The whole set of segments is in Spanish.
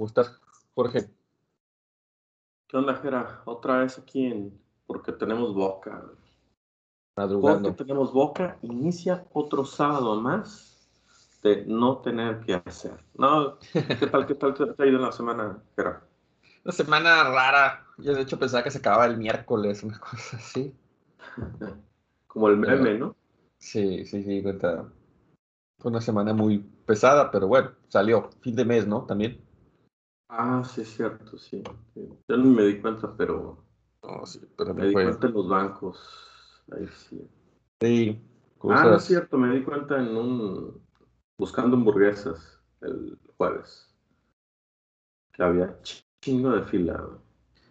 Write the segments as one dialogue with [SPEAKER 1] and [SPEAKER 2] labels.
[SPEAKER 1] ¿Cómo estás, Jorge?
[SPEAKER 2] ¿Qué onda, Jera? Otra vez aquí en Porque tenemos boca.
[SPEAKER 1] Madrugando.
[SPEAKER 2] Porque tenemos boca, inicia otro sábado más de no tener que hacer. No, ¿qué tal, qué tal te ha ido la semana, Jera?
[SPEAKER 1] Una semana rara. Yo de hecho pensaba que se acababa el miércoles, una cosa así.
[SPEAKER 2] Como el meme, ¿no?
[SPEAKER 1] Sí, sí, sí, cuenta. Fue una semana muy pesada, pero bueno, salió. Fin de mes, ¿no? También.
[SPEAKER 2] Ah, sí, es cierto, sí. Yo no me di cuenta, pero
[SPEAKER 1] No, sí, pero
[SPEAKER 2] me di
[SPEAKER 1] fue.
[SPEAKER 2] cuenta en los bancos. Ahí sí.
[SPEAKER 1] Sí,
[SPEAKER 2] Ah, no es cierto, me di cuenta en un. buscando hamburguesas el jueves. Que había chingo de fila.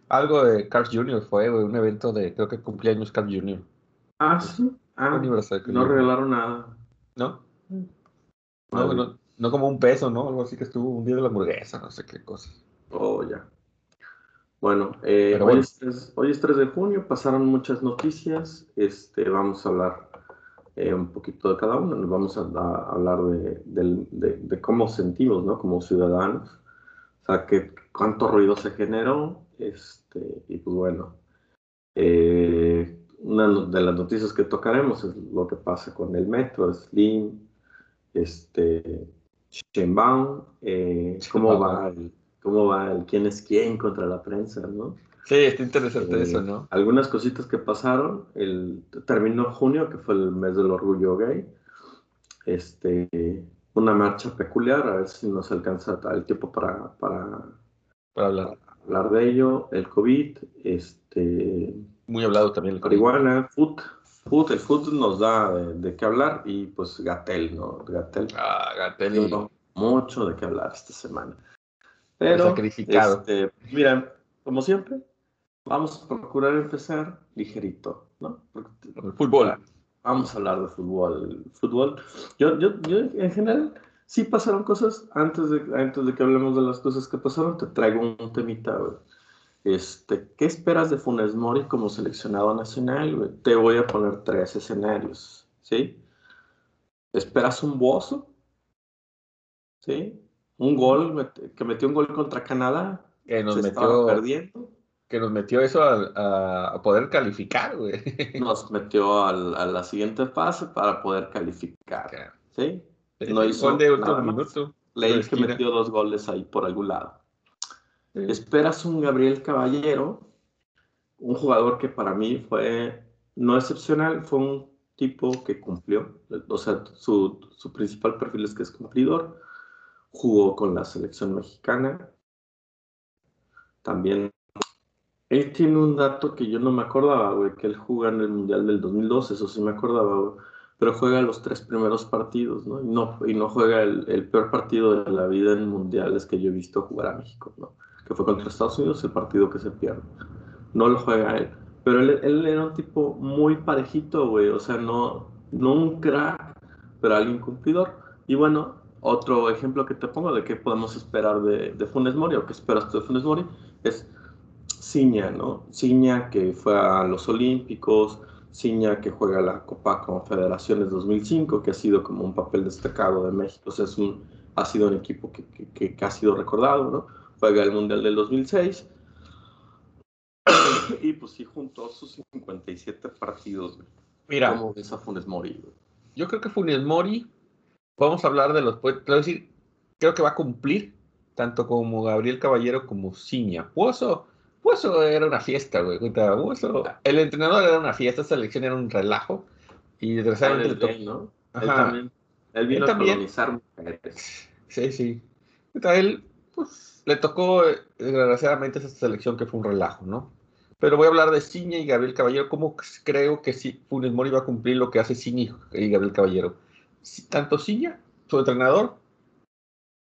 [SPEAKER 1] Algo de Carl Jr. fue, un evento de, creo que cumpleaños Carl Jr.
[SPEAKER 2] Ah, sí. Ah, no regalaron nada.
[SPEAKER 1] ¿No? No, no, no como un peso, ¿no? Algo así que estuvo un día de la hamburguesa, no sé qué cosa.
[SPEAKER 2] Oh, ya. Bueno, eh, hoy,
[SPEAKER 1] bueno.
[SPEAKER 2] Es 3, hoy es 3 de junio, pasaron muchas noticias. Este, vamos a hablar eh, un poquito de cada una. Nos vamos a, a hablar de, de- de cómo sentimos, ¿no? Como ciudadanos. O sea, que, cuánto ruido se generó. Este, y pues bueno, eh, una de las noticias que tocaremos es lo que pasa con el metro, Slim, este, Sheinbaum, eh, cómo va el, cómo va el quién es quién contra la prensa, ¿no?
[SPEAKER 1] Sí, está interesante
[SPEAKER 2] Eh,
[SPEAKER 1] eso, ¿no?
[SPEAKER 2] Algunas cositas que pasaron, el, terminó junio, que fue el mes del orgullo gay, este, una marcha peculiar, a ver si nos alcanza el tiempo para, para
[SPEAKER 1] Para hablar.
[SPEAKER 2] hablar de ello, el COVID, este,
[SPEAKER 1] Muy hablado también el
[SPEAKER 2] marihuana, food, food, el food nos da de, de qué hablar y pues Gatel, ¿no? Gatel
[SPEAKER 1] Ah, Gatell.
[SPEAKER 2] dio mucho de qué hablar esta semana. Pero,
[SPEAKER 1] Sacrificado.
[SPEAKER 2] este, miren, como siempre, vamos a procurar empezar ligerito, ¿no?
[SPEAKER 1] El fútbol.
[SPEAKER 2] Vamos a hablar de fútbol. Fútbol. Yo, yo, yo en general, sí pasaron cosas. Antes de, antes de que hablemos de las cosas que pasaron, te traigo un temita, güey. Este, ¿qué esperas de Funes Mori como seleccionado nacional, güey? Te voy a poner tres escenarios, ¿sí? ¿Esperas un bozo? ¿Sí? Un gol, que metió un gol contra Canadá,
[SPEAKER 1] Que nos
[SPEAKER 2] se
[SPEAKER 1] metió,
[SPEAKER 2] perdiendo.
[SPEAKER 1] que nos metió eso a, poder calificar, güey.
[SPEAKER 2] Nos metió al- a la siguiente fase para poder calificar, ¿sí? No
[SPEAKER 1] El
[SPEAKER 2] hizo
[SPEAKER 1] gol de último minuto.
[SPEAKER 2] Leí que metió dos goles ahí por algún lado. Esperas un Gabriel Caballero, un jugador que para mí fue no excepcional, fue un tipo que cumplió. O sea, su, su principal perfil es que es cumplidor. Jugó con la selección mexicana. También. Él tiene un dato que yo no me acordaba, güey, que él juega en el Mundial del 2012, eso sí me acordaba. Pero juega los tres primeros partidos, ¿no? Y no, y no juega el, el peor partido de la vida en mundiales que yo he visto jugar a México, ¿no? Que fue contra Estados Unidos, el partido que se pierde. No lo juega él. Pero él, él era un tipo muy parejito, güey. O sea, no, no un crack, pero alguien cumplidor. Y bueno, otro ejemplo que te pongo de qué podemos esperar de, de Funes Mori, o qué esperas tú de Funes Mori, es Ciña, ¿no? Ciña que fue a los Olímpicos, Ciña que juega la Copa Confederaciones 2005, que ha sido como un papel destacado de México, o sea, es un, ha sido un equipo que, que- que- ha sido recordado, ¿no? Juega el Mundial del 2006 y pues sí juntó sus 57 partidos. güey.
[SPEAKER 1] Mira,
[SPEAKER 2] ¿Cómo ves a Funes Mori? güey?
[SPEAKER 1] yo creo que Funes Mori, vamos a hablar de los, pues, a decir, creo que va a cumplir tanto como Gabriel Caballero como Ciña. Puoso, Puoso era una fiesta, güey. Puoso- el entrenador era una fiesta, esta selección era un relajo. Y
[SPEAKER 2] Él
[SPEAKER 1] desgraciadamente le tocó.
[SPEAKER 2] gay, ¿no? Él también. Él vino
[SPEAKER 1] Él
[SPEAKER 2] a
[SPEAKER 1] también.
[SPEAKER 2] colonizar mujeres.
[SPEAKER 1] Sí, sí. Él, pues, le tocó, eh, desgraciadamente, esa selección que fue un relajo, ¿no? Pero voy a hablar de Ciña y Gabriel Caballero, cómo creo que sí, Funes Mori va a cumplir lo que hace Ciña y Gabriel Caballero. Si- Tanto Ciña, su entrenador,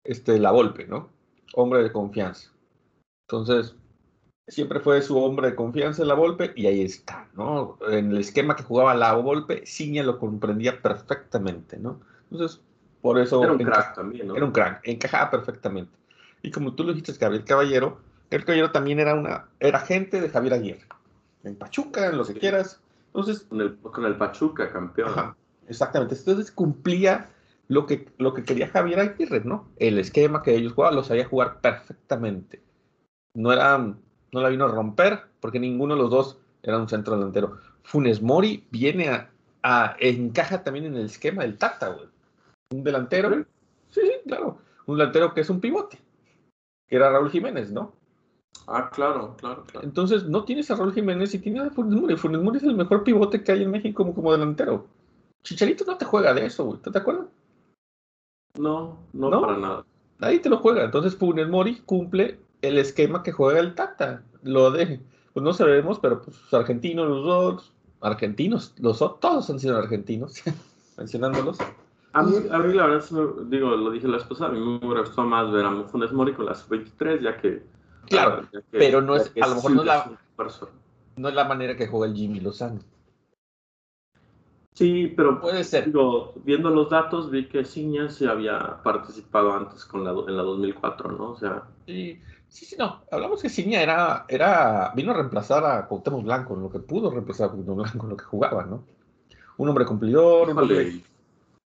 [SPEAKER 1] este, la Volpe, ¿no? Hombre de confianza. Entonces, siempre fue su hombre de confianza la Volpe y ahí está, ¿no? En el esquema que jugaba la Volpe, Ciña lo comprendía perfectamente, ¿no? Entonces, por eso...
[SPEAKER 2] Era un crack también, ¿no?
[SPEAKER 1] era un crack, encajaba perfectamente. Y como tú lo dijiste, Gabriel Caballero, Gabriel Caballero también era una, era gente de Javier Aguirre. En Pachuca, en lo que quieras. Entonces,
[SPEAKER 2] Con el, con el Pachuca, campeón.
[SPEAKER 1] ajá, exactamente. Entonces cumplía lo que, lo que quería Javier Aguirre, ¿no? El esquema que ellos jugaban, lo sabía jugar perfectamente. No era, no la vino a romper, porque ninguno de los dos era un centro delantero. Funes Mori viene a, a encaja también en el esquema del Tata, güey. Un delantero, sí, sí, claro. Un delantero que es un pivote, que era Raúl Jiménez, ¿no?
[SPEAKER 2] Ah, claro, claro, claro.
[SPEAKER 1] Entonces, no tienes a Raúl Jiménez y tienes a Funes Mori. Funes Mori es el mejor pivote que hay en México como, como delantero. Chicharito no te juega de eso, güey. te acuerdas?
[SPEAKER 2] No, no, para nada.
[SPEAKER 1] Ahí te lo juega. Entonces, Funes Mori cumple el esquema que juega el Tata. Lo de, pues no sabemos, pero pues argentinos los dos, argentinos, los todos han sido argentinos, mencionándolos.
[SPEAKER 2] A mí, a mí la verdad, digo, lo dije la esposa, a mí me gustó más ver a Funes Mori con las 23, ya que
[SPEAKER 1] Claro, pero no es, a lo mejor no es, la, no es la manera que juega el Jimmy Lozano.
[SPEAKER 2] Sí, pero
[SPEAKER 1] puede ser.
[SPEAKER 2] viendo los datos vi que Ciña se había participado antes con la, en la 2004, ¿no? O sea.
[SPEAKER 1] Sí, sí, sí, no. Hablamos que Ciña era, era, vino a reemplazar a Cuauhtémoc Blanco, lo que pudo reemplazar a Cuauhtémoc Blanco, en lo que jugaba, ¿no? Un hombre cumplidor.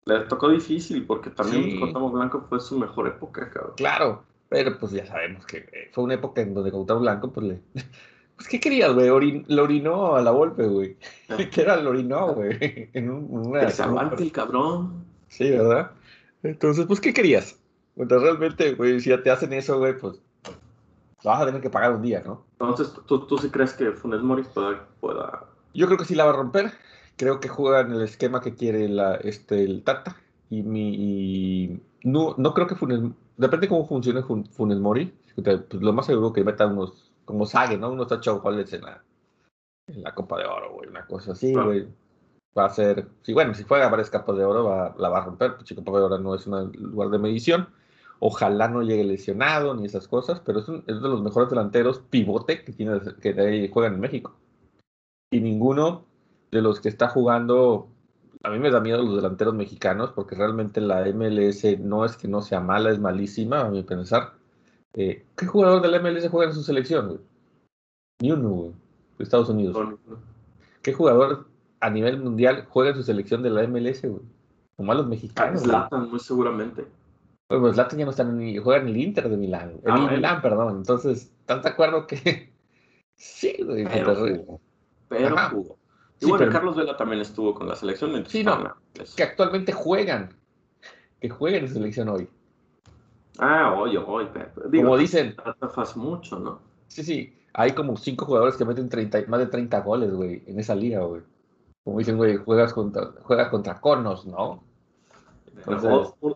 [SPEAKER 2] Le tocó difícil porque también Cuauhtémoc Blanco fue su mejor época, cabrón.
[SPEAKER 1] Claro, pero pues ya sabemos que eh, fue una época en donde Cuauhtémoc Blanco, pues le... Pues, ¿qué querías, güey? Orin... lo orinó a la golpe, güey. ¿Qué era? Lo orinó, güey. En
[SPEAKER 2] una... Que se aguante el cabrón.
[SPEAKER 1] Sí, ¿verdad? Entonces, pues, ¿qué querías? Entonces, realmente, güey, si ya te hacen eso, güey, pues vas a tener que pagar un día, ¿no?
[SPEAKER 2] Entonces, ¿tú, tú sí crees que Funes Mori pueda,
[SPEAKER 1] Yo creo que sí la va a romper. Creo que juega en el esquema que quiere la, este, el Tata. Y, mi, y no, no creo que Funes depende cómo funcione Funes Mori. Pues lo más seguro que meta unos, como Sage, ¿no? Unos ocho goles en la, en la Copa de Oro, güey. Una cosa así, güey. Va a ser, sí, bueno, si juega varias capas de oro, va, la va a romper. Pues Copa de Oro no es un lugar de medición. Ojalá no llegue lesionado ni esas cosas, pero es, es de los mejores delanteros pivote que, tiene, que juegan en México. Y ninguno de los que está jugando a mí me da miedo los delanteros mexicanos porque realmente la MLS no es que no sea mala, es malísima, a mi pensar. Eh, ¿Qué jugador de la MLS juega en su selección, güey? Ni uno, de Estados Unidos. ¿Qué jugador a nivel mundial juega en su selección de la MLS, güey? Como a los mexicanos.
[SPEAKER 2] Zlatan, muy seguramente.
[SPEAKER 1] Pues Zlatan ya no está en juega en el Inter de Milán. En ah, Milán, perdón. Entonces, ¿están de acuerdo que sí, güey?
[SPEAKER 2] Pero, pero jugó. Y bueno, Carlos Vela también estuvo con la selección.
[SPEAKER 1] Sí, no, que actualmente juegan. Que jueguen en selección hoy.
[SPEAKER 2] Ah, hoy, hoy.
[SPEAKER 1] como dicen.
[SPEAKER 2] Hace mucho, ¿no?
[SPEAKER 1] Sí, sí. Hay como cinco jugadores que meten 30, más de 30 goles, güey, en esa liga, güey. Como dicen, güey, juegas contra, juegas contra conos, ¿no?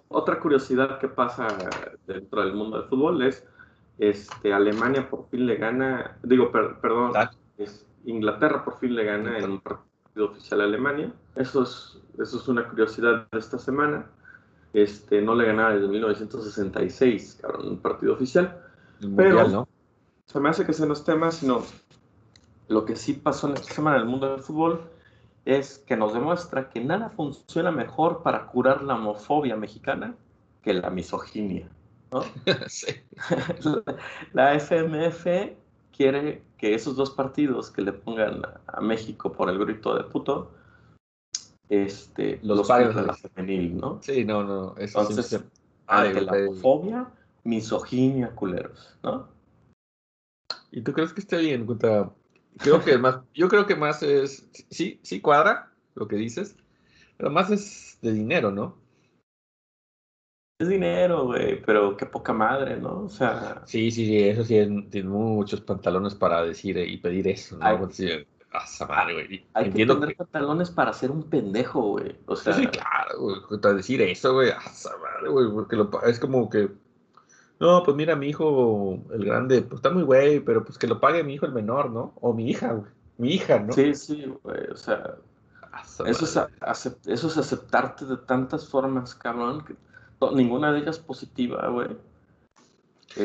[SPEAKER 2] otra curiosidad que pasa dentro del mundo del fútbol es este, Alemania por fin le gana, digo, perdón, es, Inglaterra por fin le gana en un partido oficial a Alemania. Eso es, eso es una curiosidad de esta semana. Este, no le ganaba desde 1966, cabrón, un partido oficial. pero ¿no? se me hace que se nos temas, sino lo que sí pasó en esta semana en el mundo del fútbol es que nos demuestra que nada funciona mejor para curar la homofobia mexicana que la misoginia. ¿no? la, la FMF quiere que esos dos partidos que le pongan a México por el grito de puto, este, los, los de la femenil, ¿no?
[SPEAKER 1] Sí, no, no. Eso
[SPEAKER 2] Entonces, ante la homofobia, misoginia, culeros, ¿no?
[SPEAKER 1] ¿Y tú crees que esté bien? Creo que más, yo creo que más es, sí, sí cuadra lo que dices, pero más es de dinero, ¿no?
[SPEAKER 2] Es dinero, güey, pero qué poca madre, ¿no? O sea.
[SPEAKER 1] Sí, sí, sí, eso sí, tiene muchos pantalones para decir y pedir eso, ¿no? Hay, madre, güey.
[SPEAKER 2] Hay que tener pantalones para ser un pendejo, güey. O sea.
[SPEAKER 1] Sí, claro, güey, para decir eso, güey, madre, güey, porque lo, es como que. No, pues mira, mi hijo, el grande, pues está muy güey, pero pues que lo pague mi hijo el menor, ¿no? O mi hija, güey. Mi hija, ¿no?
[SPEAKER 2] Sí, sí, güey, o sea. Eso es, eso es aceptarte de tantas formas, cabrón, que ninguna de ellas positiva, güey.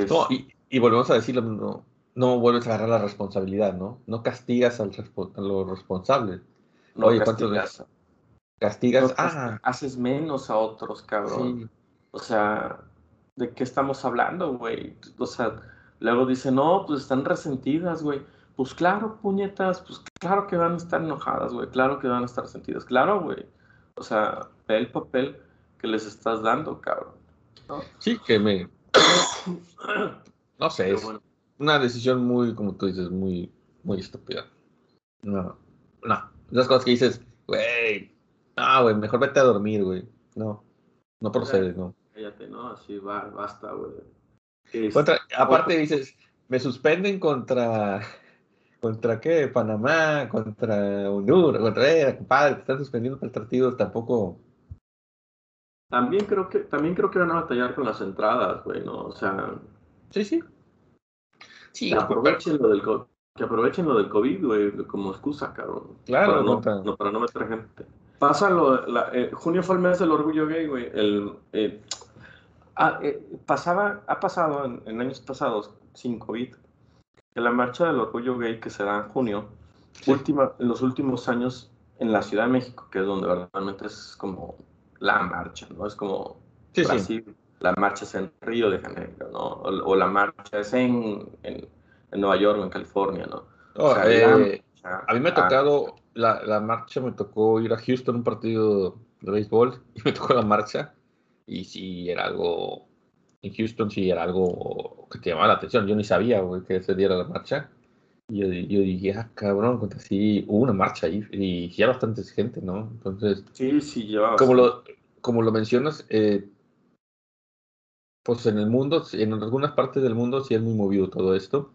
[SPEAKER 1] No, y, volvemos a decirlo, no, no vuelves a agarrar la responsabilidad, ¿no? No castigas al a los responsables.
[SPEAKER 2] No Oye, castigas.
[SPEAKER 1] Castigas, ah.
[SPEAKER 2] haces menos a otros, cabrón. O sea, ¿de qué estamos hablando, güey? O sea, luego dicen, no, pues están resentidas, güey. Pues claro, puñetas, pues claro que van a estar enojadas, güey. Claro que van a estar sentidas. Claro, güey. O sea, ve el papel que les estás dando, cabrón.
[SPEAKER 1] Sí, que me... No sé, es una decisión muy, como tú dices, muy, muy estúpida. No, no. Esas cosas que dices, güey, no, güey, mejor vete a dormir, güey. No, no procede, no.
[SPEAKER 2] Cállate, ¿no? Así va, basta, güey.
[SPEAKER 1] aparte dices, me suspenden contra ¿Contra qué? Panamá, contra Honduras, contra eh, compadre, te están suspendiendo partidos, tampoco.
[SPEAKER 2] También creo que, también creo que van a batallar con las entradas, güey, ¿no? O sea.
[SPEAKER 1] Sí, sí.
[SPEAKER 2] Sí, que aprovechen lo del que aprovechen lo del COVID, güey, como excusa, cabrón.
[SPEAKER 1] Claro,
[SPEAKER 2] para no, para no meter gente. Pasa lo, la, eh, junio fue el mes del orgullo gay, güey. El, eh, ah, pasaba, ha pasado en, en años pasados sin COVID que la marcha del orgullo gay que será en junio, última, en los últimos años en la Ciudad de México, que es donde verdaderamente es como la marcha, ¿no? Es como Brasil, la marcha es en Río de Janeiro, ¿no? O, la marcha es en, en, Nueva York o en California, ¿no?
[SPEAKER 1] Oh, eh, a mí me ha tocado, la, la, marcha me tocó ir a Houston, un partido de béisbol, y me tocó la marcha, y sí, era algo en Houston sí era algo que te llamaba la atención. Yo ni sabía que se diera la marcha. Y yo, yo dije, ah, cabrón, sí, hubo una marcha ahí y ya bastante gente, ¿no? Entonces,
[SPEAKER 2] sí, sí,
[SPEAKER 1] Como lo, como lo mencionas, eh, pues en el mundo, en algunas partes del mundo sí es muy movido todo esto.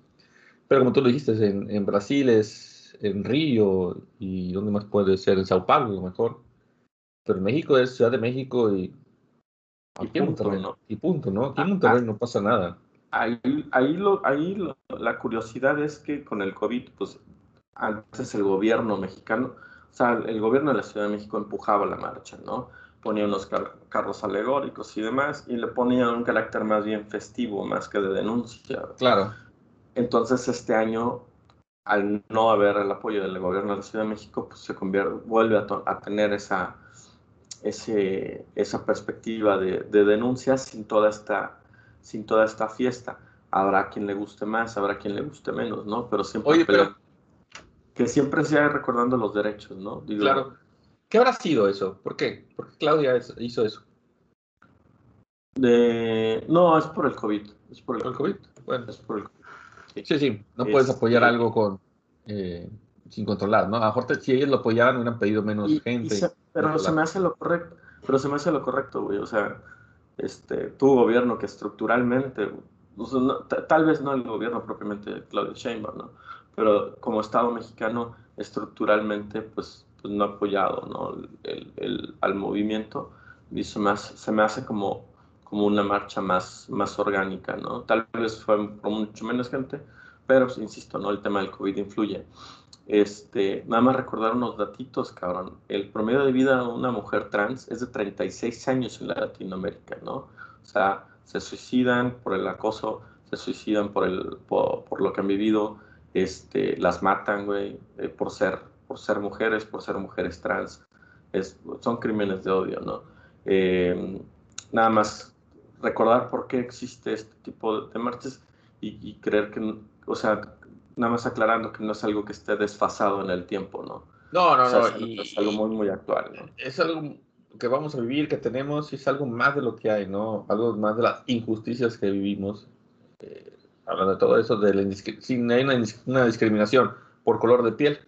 [SPEAKER 1] Pero como tú lo dijiste, en, en Brasil es en Río y ¿dónde más puede ser? En Sao Paulo, a lo mejor. Pero en México es Ciudad de México y y punto, ¿no? Y punto, ¿no? Aquí en ah, Monterrey ah. no pasa nada.
[SPEAKER 2] Ahí, ahí, lo, ahí la curiosidad es que con el COVID, pues antes el gobierno mexicano, o sea, el gobierno de la Ciudad de México empujaba la marcha, ¿no? Ponía unos carros alegóricos y demás, y le ponía un carácter más bien festivo, más que de denuncia.
[SPEAKER 1] Claro.
[SPEAKER 2] Entonces, este año, al no haber el apoyo del gobierno de la Ciudad de México, pues se convierte, vuelve a tener esa, ese, esa perspectiva de, de, denuncia sin toda, esta, sin toda esta fiesta. Habrá quien le guste más, habrá quien le guste menos, ¿no? Pero siempre
[SPEAKER 1] Oye, pero,
[SPEAKER 2] que siempre sea recordando los derechos, ¿no?
[SPEAKER 1] claro. ¿Qué habrá sido eso? ¿Por qué? ¿Por qué Claudia hizo eso?
[SPEAKER 2] De... No, es por el COVID. Es por el, COVID.
[SPEAKER 1] Bueno, es por el COVID. Sí, sí. No puedes apoyar algo con eh, sin controlar, ¿no? A lo mejor si ellos lo apoyaban hubieran pedido menos gente.
[SPEAKER 2] pero se me hace lo correcto, pero se me hace lo correcto, güey. O sea, este, tu gobierno que estructuralmente, tal vez no el gobierno propiamente de Claudia Sheinbaum, ¿no? Pero como Estado mexicano, estructuralmente, pues, pues no ha apoyado, ¿no? Al movimiento y se me hace, se me hace como, como una marcha más, más orgánica, ¿no? Tal vez fue mucho menos gente, pero, pues, insisto, ¿no? El tema del COVID influye. Este, nada más recordar unos datitos, cabrón. El promedio de vida de una mujer trans es de 36 años en Latinoamérica, ¿no? O sea, se suicidan por el acoso, se suicidan por, el, por, lo que han vivido, este, las matan, güey, eh, por, ser, por ser mujeres, por ser mujeres trans. Es, son crímenes de odio, ¿no? Eh, nada más recordar por qué existe este tipo de marchas y creer que, o sea, nada más aclarando que no es algo que esté desfasado en el tiempo, ¿no?
[SPEAKER 1] No, no, no.
[SPEAKER 2] Es, algo muy, muy actual, ¿no?
[SPEAKER 1] Es algo que vamos a vivir, que tenemos, y es algo más de lo que hay, ¿no? Algo más de las injusticias que vivimos. Eh, hablando de todo eso, de la si hay una, una, discriminación por color de piel,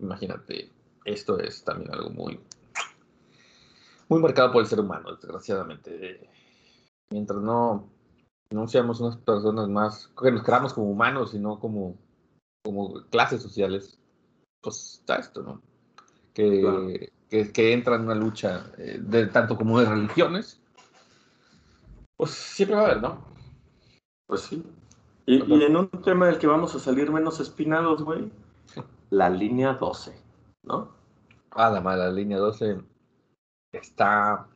[SPEAKER 1] imagínate, esto es también algo muy, muy marcado por el ser humano, desgraciadamente. Mientras no, no seamos unas personas más, que nos creamos como humanos y no como como clases sociales, pues está esto, ¿no? Que, que, entra en una lucha eh, de tanto como de religiones, pues siempre va a haber, ¿no?
[SPEAKER 2] Pues sí. Y, en un tema del que vamos a salir menos espinados, güey, la línea 12, ¿no?
[SPEAKER 1] Ah, la mala línea 12 está...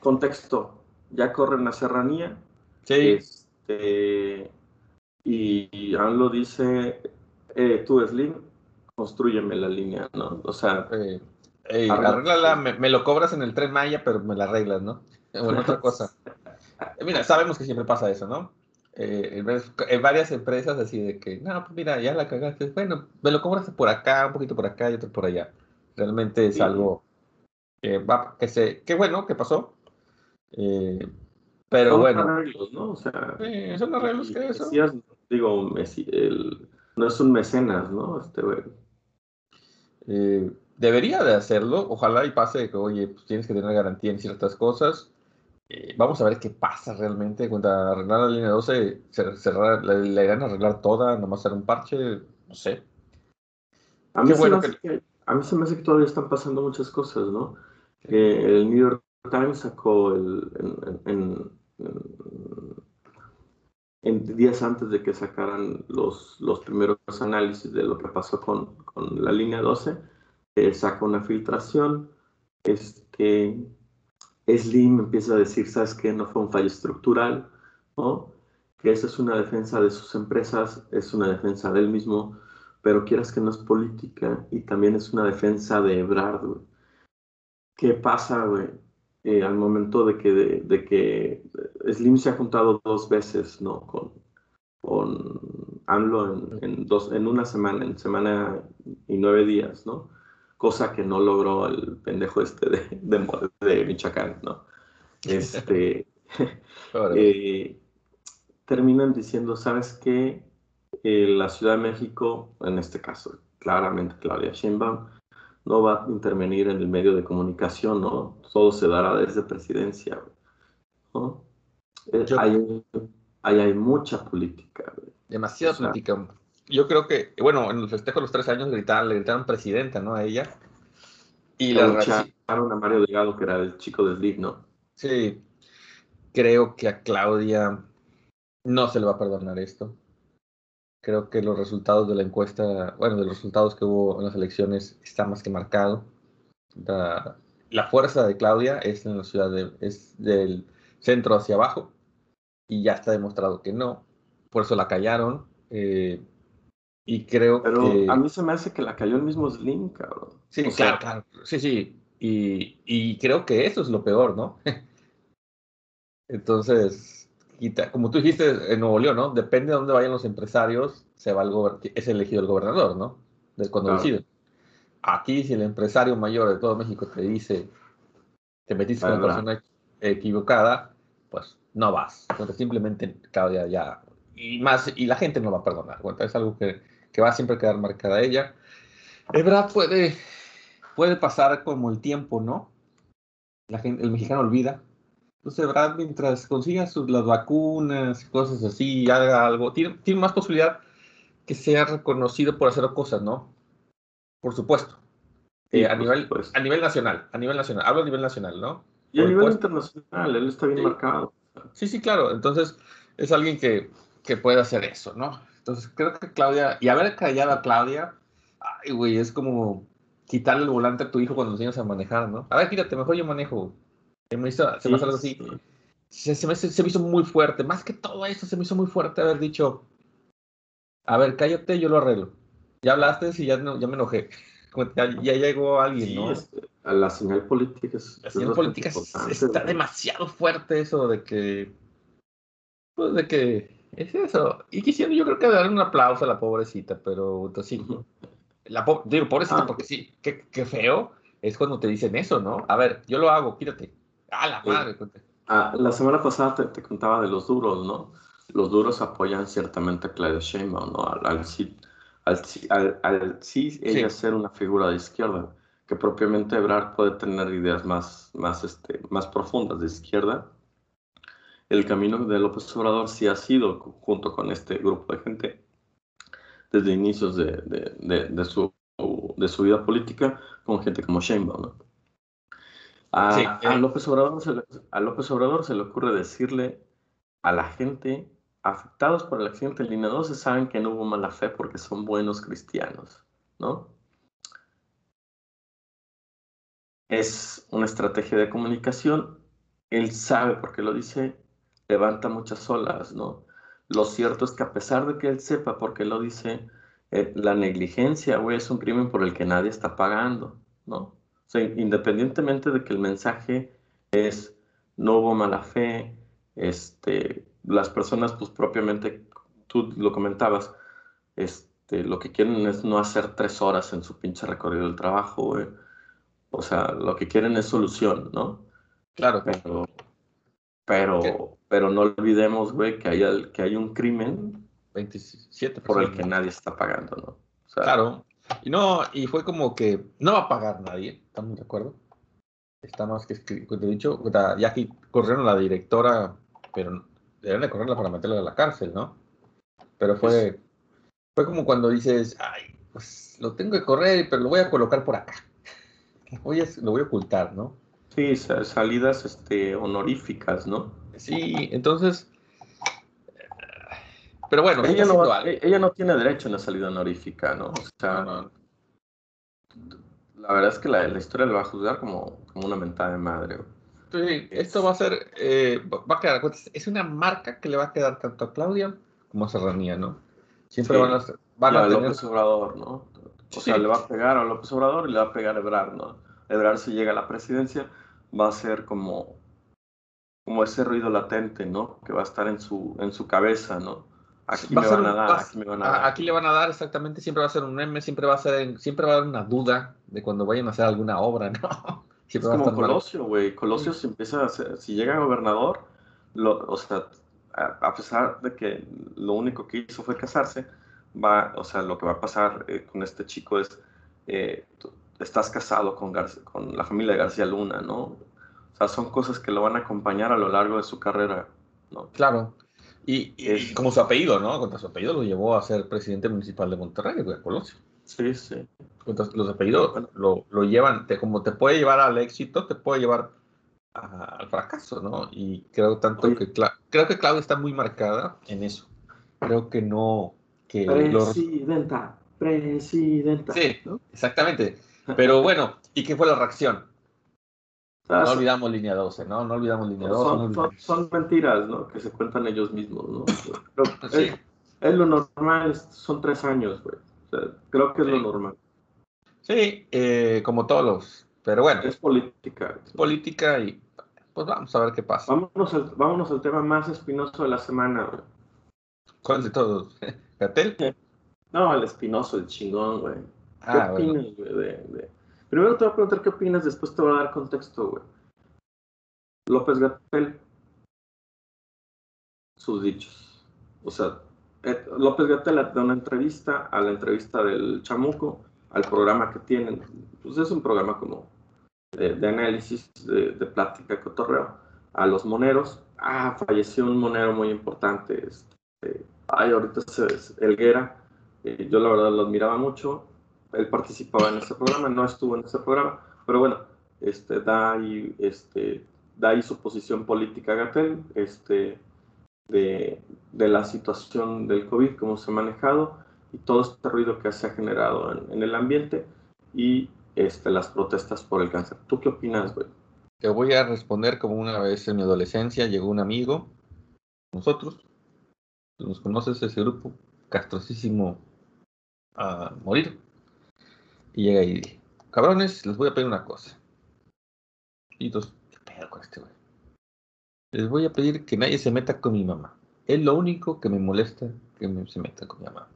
[SPEAKER 2] Contexto, ya corren la serranía.
[SPEAKER 1] Sí.
[SPEAKER 2] Este, y AMLO dice, eh, tú Slim, construyeme la línea, ¿no? O sea...
[SPEAKER 1] Eh, arréglala, me, lo cobras en el tren Maya, pero me la arreglas, ¿no? Bueno, otra cosa. Mira, sabemos que siempre pasa eso, ¿no? Eh, en varias empresas así de que, no, pues mira, ya la cagaste, bueno, me lo cobras por acá, un poquito por acá y otro por allá. Realmente es algo va, que se, qué bueno que pasó. Eh, pero
[SPEAKER 2] son
[SPEAKER 1] bueno.
[SPEAKER 2] arreglos, ¿no? O sea,
[SPEAKER 1] son arreglos que eso.
[SPEAKER 2] digo, el, no es un mecenas, ¿no? Este güey.
[SPEAKER 1] Eh, debería de hacerlo. Ojalá y pase que, oye, pues tienes que tener garantía en ciertas cosas. Eh, vamos a ver qué pasa realmente. Cuando arreglar la línea 12, cerrar, la, irán a arreglar toda, nomás hacer un parche, no sé.
[SPEAKER 2] A mí, bueno a mí se me hace que todavía están pasando muchas cosas, ¿no? el New York Times sacó el, en, en, días antes de que sacaran los, los primeros análisis de lo que pasó con, con la línea 12, eh, saca una filtración. Este, Slim empieza a decir, ¿sabes qué? No fue un fallo estructural, ¿no? Que esa es una defensa de sus empresas, es una defensa del mismo, pero quieras que no es política y también es una defensa de Ebrard, güey. ¿Qué pasa, güey? Eh, al momento de que, de, que Slim se ha juntado dos veces, ¿no? Con, con AMLO en, dos, en una semana, en semana y nueve días, ¿no? Cosa que no logró el pendejo este de, de, de Michoacán, ¿no? Este, eh, terminan diciendo, ¿sabes qué? Eh, la Ciudad de México, en este caso, claramente Claudia Sheinbaum, no va a intervenir en el medio de comunicación, ¿no? Todo se dará desde presidencia, ¿no? Eh, hay, hay, mucha política.
[SPEAKER 1] Demasiada política. Yo creo que, bueno, en el festejo de los tres años gritaron, le gritaron presidenta, ¿no? A ella.
[SPEAKER 2] Y la a Mario Delgado, que era el chico de Slim, ¿no?
[SPEAKER 1] Sí. Creo que a Claudia no se le va a perdonar esto. Creo que los resultados de la encuesta, bueno, de los resultados que hubo en las elecciones está más que marcado. La, fuerza de Claudia es en la ciudad de, es del centro hacia abajo y ya está demostrado que no. Por eso la callaron. Eh, y creo
[SPEAKER 2] Pero
[SPEAKER 1] que...
[SPEAKER 2] a mí se me hace que la cayó el mismo Slim, cabrón.
[SPEAKER 1] Sí, claro, claro. Sí, sí. Y, y creo que eso es lo peor, ¿no? Entonces, como tú dijiste en Nuevo León, ¿no? Depende de dónde vayan los empresarios, se va el es elegido el gobernador, ¿no? De cuando deciden. Aquí, si el empresario mayor de todo México te dice, te metiste con una persona equivocada, pues no vas. Entonces, simplemente, Claudia, ya. Y más, y la gente no va a perdonar. es algo que, que va a siempre quedar marcada ella. Es verdad, puede, puede pasar como el tiempo, ¿no? La gente, el mexicano olvida, entonces, Brad, mientras consiga sus, las vacunas y cosas así, haga algo, tiene, tiene, más posibilidad que sea reconocido por hacer cosas, ¿no? Por supuesto. Eh, a, nivel, a nivel nacional, a nivel nacional, hablo a nivel nacional, ¿no?
[SPEAKER 2] Y a nivel internacional, él está bien marcado.
[SPEAKER 1] Sí, sí, claro. Entonces, es alguien que, que puede hacer eso, ¿no? Entonces, creo que Claudia, y haber callado a Claudia, ay, güey, es como quitarle el volante a tu hijo cuando enseñas a manejar, ¿no? A ver, quítate, mejor yo manejo. Se me hizo, se me algo así. Se, me, se, hizo muy fuerte. Más que todo eso, se me hizo muy fuerte haber dicho, a ver, cállate, yo lo arreglo. Ya hablaste y ya, no, ya me enojé. Ya, llegó alguien, ¿no?
[SPEAKER 2] a la señal política
[SPEAKER 1] La señal política está demasiado fuerte eso de que... Pues de que... Es eso. Y quisiera yo creo que darle un aplauso a la pobrecita, pero entonces sí. La digo, pobrecita, ah. porque sí, qué, qué feo es cuando te dicen eso, ¿no? A ver, yo lo hago, quítate. ¡Ah, la madre!
[SPEAKER 2] Ah, la semana pasada te, contaba de los duros, ¿no? Los duros apoyan ciertamente a Claudia Sheinbaum, ¿no? Al, al, al, al, sí ella ser una figura de izquierda, que propiamente Ebrard puede tener ideas más, más, este, más profundas de izquierda. El camino de López Obrador sí ha sido, junto con este grupo de gente, desde inicios de, de, de, de su, de su vida política, con gente como Sheinbaum, ¿no? A, eh. López Obrador se le, a López Obrador se le ocurre decirle a la gente afectados por el accidente del línea 12 saben que no hubo mala fe porque son buenos cristianos, ¿no? Es una estrategia de comunicación. Él sabe, porque lo dice, levanta muchas olas, ¿no? Lo cierto es que a pesar de que él sepa, porque lo dice, eh, la negligencia, güey, es un crimen por el que nadie está pagando, ¿no? Independientemente de que el mensaje es no hubo mala fe, este, las personas, pues propiamente, tú lo comentabas, este, lo que quieren es no hacer tres horas en su pinche recorrido del trabajo, O sea, lo que quieren es solución, ¿no?
[SPEAKER 1] Claro.
[SPEAKER 2] Pero, pero, pero no olvidemos, güey, que hay, que hay un crimen
[SPEAKER 1] 27
[SPEAKER 2] por el que nadie está pagando, ¿no?
[SPEAKER 1] claro. Y no, y fue como que no va a pagar nadie, ¿estamos de acuerdo? Está más que. Te he dicho, ya aquí corrieron la directora, pero deberían de correrla para meterla a la cárcel, ¿no? Pero fue, fue como cuando dices, ay, pues lo tengo que correr, pero lo voy a colocar por acá. Voy a, lo voy a ocultar, ¿no?
[SPEAKER 2] Sí, salidas este, honoríficas, ¿no?
[SPEAKER 1] Sí, entonces. Pero bueno,
[SPEAKER 2] ella no, ella no tiene derecho a una salida honorífica, ¿no? O sea, la verdad es que la, historia le va a juzgar como, como una mentada de madre.
[SPEAKER 1] Sí, esto va a ser, eh, va a quedar, es una marca que le va a quedar tanto a Claudia como a Serranía, ¿no? Siempre van a, van a
[SPEAKER 2] tener... López Obrador, ¿no? O sea, le va a pegar a López Obrador y le va a pegar a Ebrard, ¿no? Ebrard si llega a la presidencia va a ser como, como ese ruido latente, ¿no? Que va a estar en su, en su cabeza, ¿no?
[SPEAKER 1] Aquí me van a dar, aquí me van a dar. Aquí le van a dar exactamente, siempre va a ser un meme, siempre va a ser, siempre va a haber una duda de cuando vayan a hacer alguna obra, ¿no?
[SPEAKER 2] es como Colosio, güey. Colosio si empieza a si llega a gobernador, lo, o sea, a, pesar de que lo único que hizo fue casarse, va, o sea, lo que va a pasar eh, con este chico es, eh, estás casado con, con la familia de García Luna, ¿no? O sea, son cosas que lo van a acompañar a lo largo de su carrera, ¿no?
[SPEAKER 1] Claro. Y, como su apellido, ¿no? Contra su apellido lo llevó a ser presidente municipal de Monterrey, de Colosio.
[SPEAKER 2] Sí, sí.
[SPEAKER 1] Entonces, los apellidos lo, lo, llevan, te, como te puede llevar al éxito, te puede llevar al fracaso, ¿no? Y creo tanto que creo que Claudia está muy marcada en eso. Creo que no que
[SPEAKER 2] presidenta, presidenta.
[SPEAKER 1] Sí, exactamente. Pero bueno, ¿y qué fue la reacción? No olvidamos línea 12, ¿no? No olvidamos línea
[SPEAKER 2] 12. Son, mentiras, ¿no? Que se cuentan ellos mismos, ¿no? sí. es, lo normal, son tres años, güey. creo que es lo normal.
[SPEAKER 1] Sí, eh, como todos los. Pero bueno.
[SPEAKER 2] Es política.
[SPEAKER 1] Es política y pues vamos a ver qué pasa.
[SPEAKER 2] Vámonos al, vámonos al tema más espinoso de la semana, güey.
[SPEAKER 1] ¿Cuál de todos? ¿Gatel?
[SPEAKER 2] No, el espinoso, el chingón, güey. ¿Qué ah, opinas, güey? De, Primero te voy a preguntar qué opinas, después te voy a dar contexto, güey. López Gatel. Sus dichos. O sea, López Gatel da una entrevista a la entrevista del Chamuco, al programa que tienen. Pues es un programa como de, análisis, de, de, plática, cotorreo. A los moneros. Ah, falleció un monero muy importante. Este, ay, ahorita es Elguera. Eh, yo la verdad lo admiraba mucho él participaba en ese programa, no estuvo en ese programa, pero bueno, este, da, ahí, este, da ahí su posición política Gatel, este, de, de, la situación del COVID, cómo se ha manejado y todo este ruido que se ha generado en, el ambiente y este, las protestas por el cáncer. ¿Tú qué opinas, güey?
[SPEAKER 1] Te voy a responder como una vez en mi adolescencia llegó un amigo, nosotros, nos conoces ese grupo, castrosísimo a morir. Y llega y dice, cabrones, les voy a pedir una cosa. Y dos, ¿qué pedo con este güey? Les voy a pedir que nadie se meta con mi mamá. Es lo único que me molesta que se meta con mi mamá.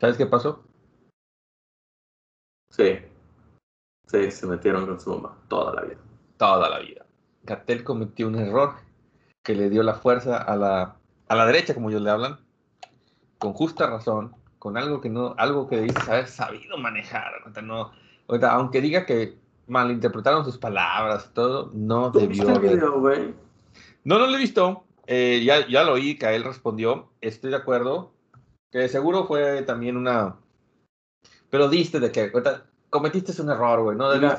[SPEAKER 1] ¿Sabes qué pasó?
[SPEAKER 2] Sí. Sí, se metieron con su mamá toda la vida.
[SPEAKER 1] Toda la vida. Gatel cometió un error que le dio la fuerza a la, a la derecha, como ellos le hablan, con justa razón, con algo que no, algo que dices haber sabido manejar. No, aunque diga que malinterpretaron sus palabras y todo, no debió.
[SPEAKER 2] Viste el video, güey?
[SPEAKER 1] No, no lo he visto. Eh, ya, ya lo oí que él respondió. Estoy de acuerdo. Que seguro fue también una. Pero diste de que cometiste un error, güey. No
[SPEAKER 2] mira,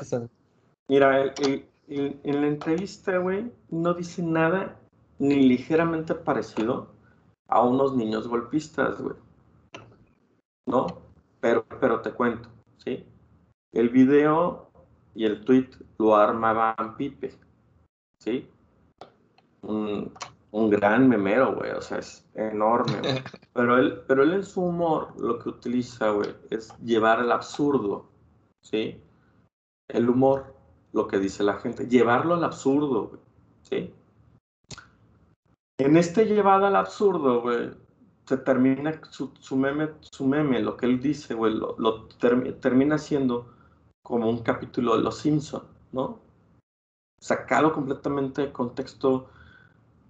[SPEAKER 2] Mira, en la entrevista, güey, no dice nada ni ligeramente parecido a unos niños golpistas, güey. ¿No? Pero, pero te cuento, ¿sí? El video y el tweet lo armaban Pipe, ¿sí? Un, gran memero, güey, o sea, es enorme, Pero él, pero él en su humor lo que utiliza, güey, es llevar al absurdo, ¿sí? El humor, lo que dice la gente, llevarlo al absurdo, güey, ¿sí? En este llevado al absurdo, güey, se termina su, meme, su meme, lo que él dice, güey, lo, termina siendo como un capítulo de Los Simpson, ¿no? Sacado completamente de contexto,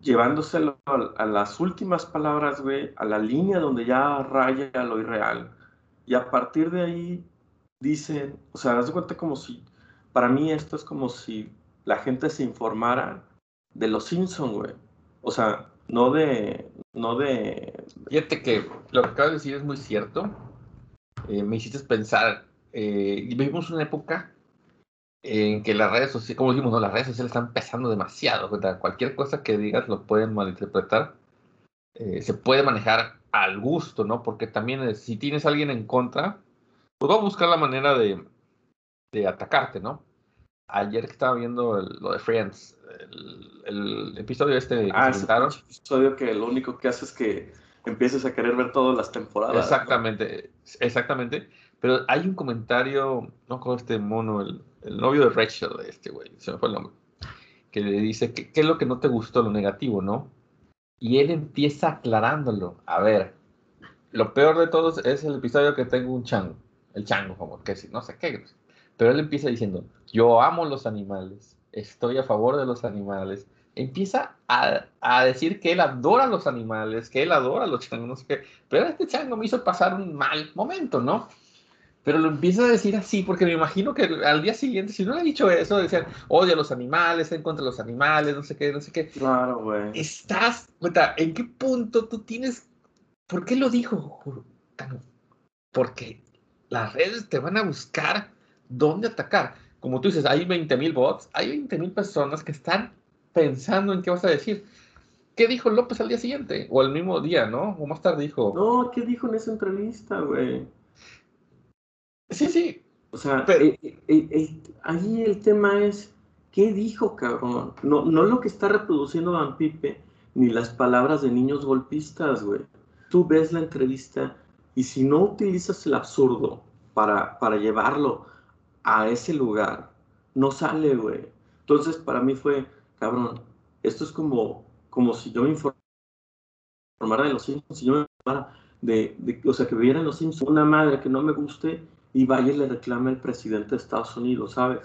[SPEAKER 2] llevándoselo a, las últimas palabras, güey, a la línea donde ya raya lo irreal. Y a partir de ahí dicen, o sea, haz de cuenta como si, para mí esto es como si la gente se informara de los Simpson, güey. O sea, no de, no de...
[SPEAKER 1] Fíjate que lo que acabas de decir es muy cierto. Eh, me hiciste pensar, eh, vivimos una época en que las redes sociales, como dijimos, no, las redes sociales están pesando demasiado. Cualquier cosa que digas lo pueden malinterpretar. Eh, se puede manejar al gusto, ¿no? Porque también si tienes a alguien en contra, pues va a buscar la manera de, de atacarte, ¿no? Ayer que estaba viendo lo de Friends, el, episodio este
[SPEAKER 2] que ah, episodio que lo único que hace es que empieces a querer ver todas las temporadas.
[SPEAKER 1] Exactamente, exactamente. Pero hay un comentario, no con este mono, el, novio de Rachel, este güey, se me fue el nombre, que le dice, ¿qué, ¿qué es lo que no te gustó, lo negativo, no? Y él empieza aclarándolo. A ver, lo peor de todos es el episodio que tengo un chango, el chango, como que no sé qué. Pero él empieza diciendo, yo amo los animales, estoy a favor de los animales. Empieza a, a, decir que él adora los animales, que él adora los changos, no sé qué. Pero este chango me hizo pasar un mal momento, ¿no? Pero lo empieza a decir así, porque me imagino que al día siguiente, si no le ha dicho eso, decían, odia a los animales, en contra de los animales, no sé qué, no sé qué.
[SPEAKER 2] Claro, güey.
[SPEAKER 1] Estás, ¿en qué punto tú tienes, por qué lo dijo? Porque las redes te van a buscar dónde atacar. Como tú dices, hay 20.000 bots, hay 20.000 personas que están pensando en qué vas a decir. ¿Qué dijo López al día siguiente? O el mismo día, ¿no? O más tarde dijo.
[SPEAKER 2] No, ¿qué dijo en esa entrevista, güey?
[SPEAKER 1] Sí, sí.
[SPEAKER 2] O sea, eh, eh, eh, ahí el tema es, ¿qué dijo, cabrón? No, no lo que está reproduciendo Van Pipe, ni las palabras de niños golpistas, güey. Tú ves la entrevista y si no utilizas el absurdo para, para llevarlo a ese lugar, no sale, güey. Entonces, para mí fue, cabrón, esto es como, como si yo me informara de los Simpsons, si yo me informara de, de, o sea, que vieran los Simpsons una madre que no me guste y vaya y le reclame al presidente de Estados Unidos, ¿sabes?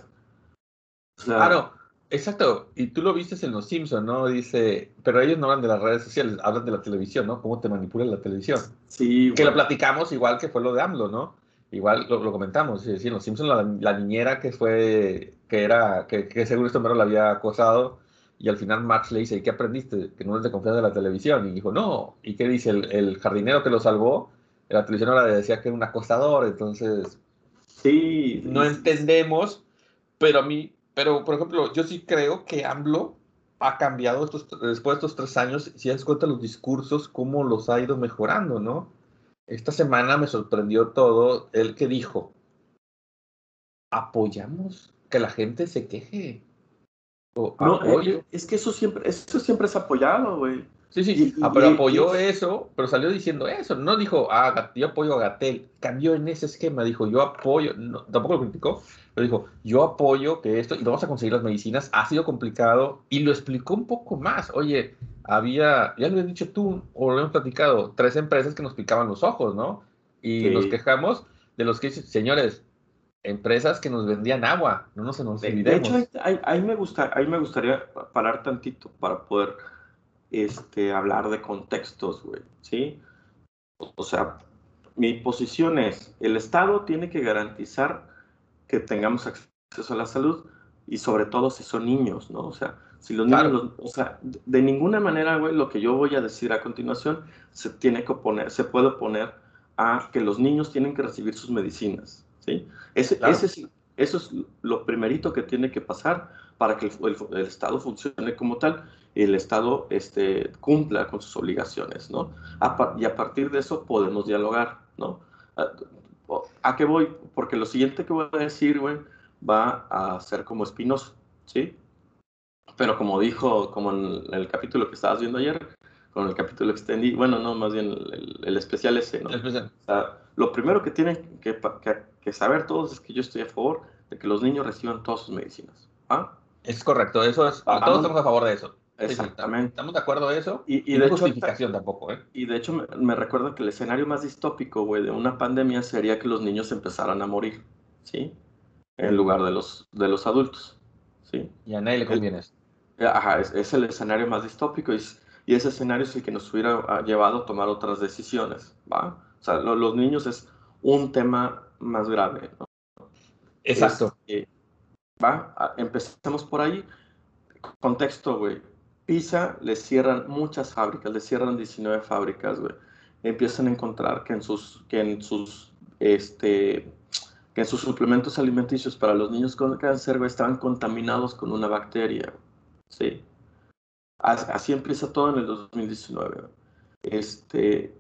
[SPEAKER 1] claro, exacto. Y tú lo viste en Los Simpsons, ¿no? Dice, pero ellos no hablan de las redes sociales, hablan de la televisión, ¿no? Cómo te manipula la televisión.
[SPEAKER 2] Sí.
[SPEAKER 1] Que lo platicamos igual que fue lo de AMLO, ¿no? Igual lo, comentamos. Sí, en Los Simpsons la, niñera que fue, que era, que, que según esto mero la había acosado. Y al final Max le dice, ¿y qué aprendiste? Que no es de confiar de la televisión. Y dijo, no. ¿Y qué dice? El, el jardinero que lo salvó la televisión ahora decía que era un acosador, entonces
[SPEAKER 2] sí,
[SPEAKER 1] no entendemos, pero a mí, pero por ejemplo, yo sí creo que AMLO ha cambiado estos, después de estos tres años, si das cuenta los discursos, cómo los ha ido mejorando, ¿no? Esta semana me sorprendió todo, el que dijo, apoyamos que la gente se queje.
[SPEAKER 2] No, eh, es que eso siempre, eso siempre es apoyado, güey.
[SPEAKER 1] Sí, sí, ah, pero apoyó eso, pero salió diciendo eso, no dijo, ah, yo apoyo a Gatel, cambió en ese esquema, dijo, yo apoyo, tampoco lo criticó, pero dijo, yo apoyo que esto, y vamos a conseguir las medicinas, ha sido complicado, y lo explicó un poco más, oye, había, ya lo habías dicho tú, o lo hemos platicado, tres empresas que nos picaban los ojos, ¿no? Y nos quejamos de los que dicen, señores, empresas que nos vendían agua, no nos, nos olvidemos.
[SPEAKER 2] De hecho, ahí, me gusta, ahí me gustaría parar tantito para poder este, hablar de contextos, güey, ¿sí? O sea, mi posición es, el Estado tiene que garantizar que tengamos acceso a la salud y sobre todo si son niños, ¿no? O sea, si los niños, o sea, de ninguna manera, güey, lo que yo voy a decir a continuación se tiene que oponer, se puede oponer a que los niños tienen que recibir sus medicinas, ¿sí? Ese, ese es, eso es lo primerito que tiene que pasar para que el, Estado funcione como tal y el Estado este, cumpla con sus obligaciones, ¿no? y a partir de eso podemos dialogar, ¿no? ¿A, qué voy? Porque lo siguiente que voy a decir, güey, va a ser como espinoso, ¿sí? Pero como dijo, como en el capítulo que estabas viendo ayer, con el capítulo extendí, bueno, no, más bien el, especial ese, ¿no? lo primero que tienen que, que, saber todos es que yo estoy a favor de que los niños reciban todas sus medicinas. ¿ah?
[SPEAKER 1] Es correcto, eso es, todos estamos a favor de eso.
[SPEAKER 2] Exactamente.
[SPEAKER 1] estamos de acuerdo de eso.
[SPEAKER 2] Y, de
[SPEAKER 1] justificación tampoco, ¿eh?
[SPEAKER 2] Y de hecho me, recuerdo que el escenario más distópico, güey, de una pandemia sería que los niños empezaran a morir, ¿sí? en lugar de los, de los adultos. ¿sí?
[SPEAKER 1] Y a nadie le conviene eso.
[SPEAKER 2] Ajá, es, el escenario más distópico y, y, ese escenario es el que nos hubiera ah, llevado a tomar otras decisiones, ¿va? O sea, los niños es un tema más grave, ¿no?
[SPEAKER 1] Exacto.
[SPEAKER 2] ¿Va? Ah, empezamos por ahí. Contexto, güey. PISA le cierran muchas fábricas, le cierran 19 fábricas, güey. Empiezan a encontrar que en sus, que en sus, este, que en sus suplementos alimenticios para los niños con cáncer, güey, estaban contaminados con una bacteria. Sí. Así empieza todo en el 2019. Este,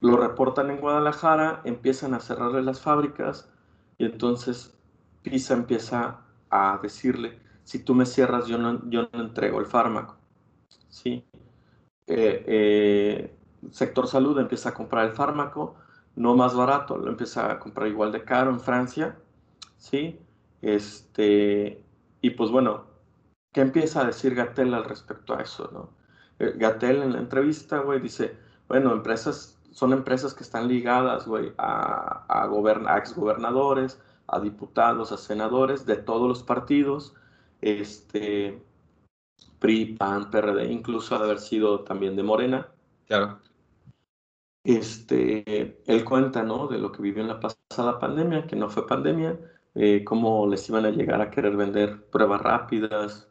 [SPEAKER 2] lo reportan en Guadalajara, empiezan a cerrarle las fábricas y entonces PISA empieza a decirle, si tú me cierras, yo no, yo no entrego el fármaco. ¿Sí? Eh, eh, sector salud empieza a comprar el fármaco, no más barato, lo empieza a comprar igual de caro en Francia. ¿Sí? Este, y pues bueno, ¿qué empieza a decir Gatel al respecto a eso? ¿no? Eh, Gatel en la entrevista, güey, dice, bueno, empresas, son empresas que están ligadas, güey, a, a, a exgobernadores, a diputados, a senadores de todos los partidos, este, PRI, PAN, PRD, incluso de haber sido también de Morena.
[SPEAKER 1] Claro.
[SPEAKER 2] Este, él cuenta, ¿no? De lo que vivió en la pasada pandemia, que no fue pandemia, eh, cómo les iban a llegar a querer vender pruebas rápidas,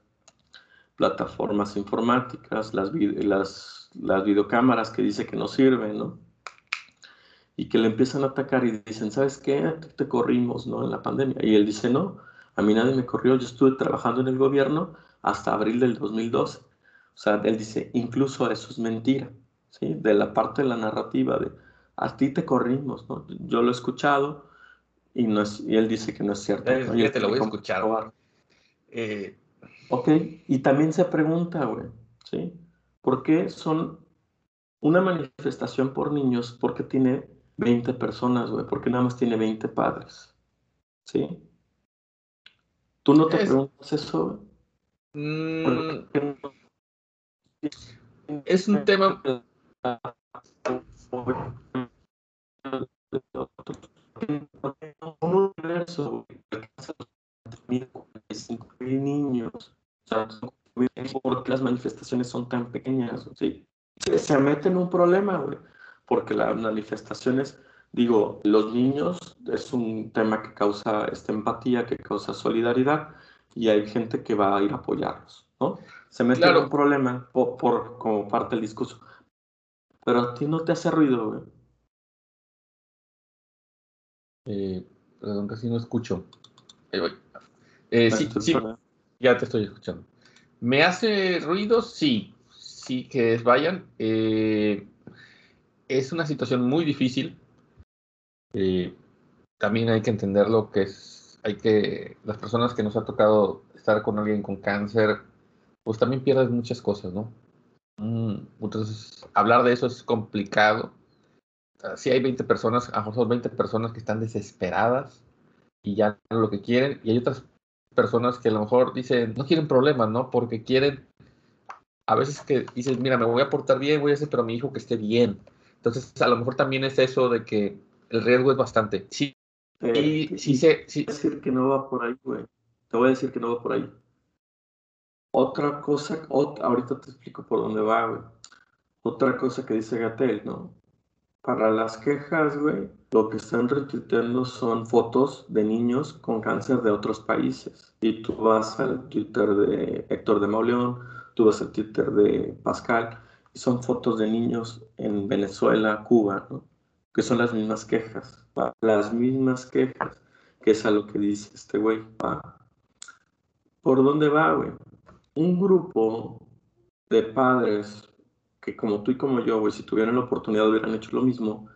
[SPEAKER 2] plataformas informáticas, las, las, las videocámaras que dice que no sirven, ¿no? y que le empiezan a atacar y dicen, ¿sabes qué? Te corrimos, ¿no? En la pandemia. Y él dice, no, a mí nadie me corrió, yo estuve trabajando en el gobierno hasta abril del 2012. O sea, él dice, incluso eso es mentira, ¿sí? De la parte de la narrativa de, a ti te corrimos, ¿no? Yo lo he escuchado y, no es, y él dice que no es cierto.
[SPEAKER 1] Eh,
[SPEAKER 2] ¿no?
[SPEAKER 1] te lo voy a escuchar.
[SPEAKER 2] Eh... Ok, y también se pregunta, güey, ¿sí? ¿Por qué son una manifestación por niños? Porque tiene 20 personas, güey, porque nada más tiene 20 padres. ¿Sí? ¿Tú no te preguntas eso?
[SPEAKER 1] Mm, es un tema...
[SPEAKER 2] Un universo, niños, porque las manifestaciones son tan pequeñas, ¿sí? Se mete en un problema, güey porque las manifestaciones, digo, los niños es un tema que causa esta empatía, que causa solidaridad, y hay gente que va a ir a apoyarlos, ¿no? Se mete en un problema por, como parte del discurso. Pero a ti no te hace ruido, güey.
[SPEAKER 1] Eh, perdón, casi no escucho. Ahí voy. Eh, sí, sí, ya te estoy escuchando. ¿Me hace ruido? Sí, sí que vayan. Eh, es una situación muy difícil. Eh, también hay que entender lo que es, hay que, las personas que nos ha tocado estar con alguien con cáncer, pues también pierdes muchas cosas, ¿no? Mm, entonces, hablar de eso es complicado. Si hay 20 personas, a lo mejor son 20 personas que están desesperadas y ya lo que quieren, y hay otras personas que a lo mejor dicen, no quieren problemas, ¿no? Porque quieren, a veces que dices, mira, me voy a portar bien, voy a hacer, pero mi hijo que esté bien. Entonces, a lo mejor también es eso de que el riesgo es bastante. Sí,
[SPEAKER 2] eh, sí, sí, sé, sí. decir que no va por ahí, güey. Te voy a decir que no va por ahí. Otra cosa, ahorita te explico por dónde va, güey. Otra cosa que dice Gatel, ¿no? Para las quejas, güey, lo que están retuiteando son fotos de niños con cáncer de otros países. Y tú vas al Twitter de Héctor de Mauleón, tú vas al Twitter de Pascal, son fotos de niños en Venezuela, Cuba, ¿no? que son las mismas quejas, las mismas quejas, que es a lo que dice este güey. ¿Por dónde va, güey? Un grupo de padres que como tú y como yo, güey, si tuvieran la oportunidad hubieran hecho lo mismo,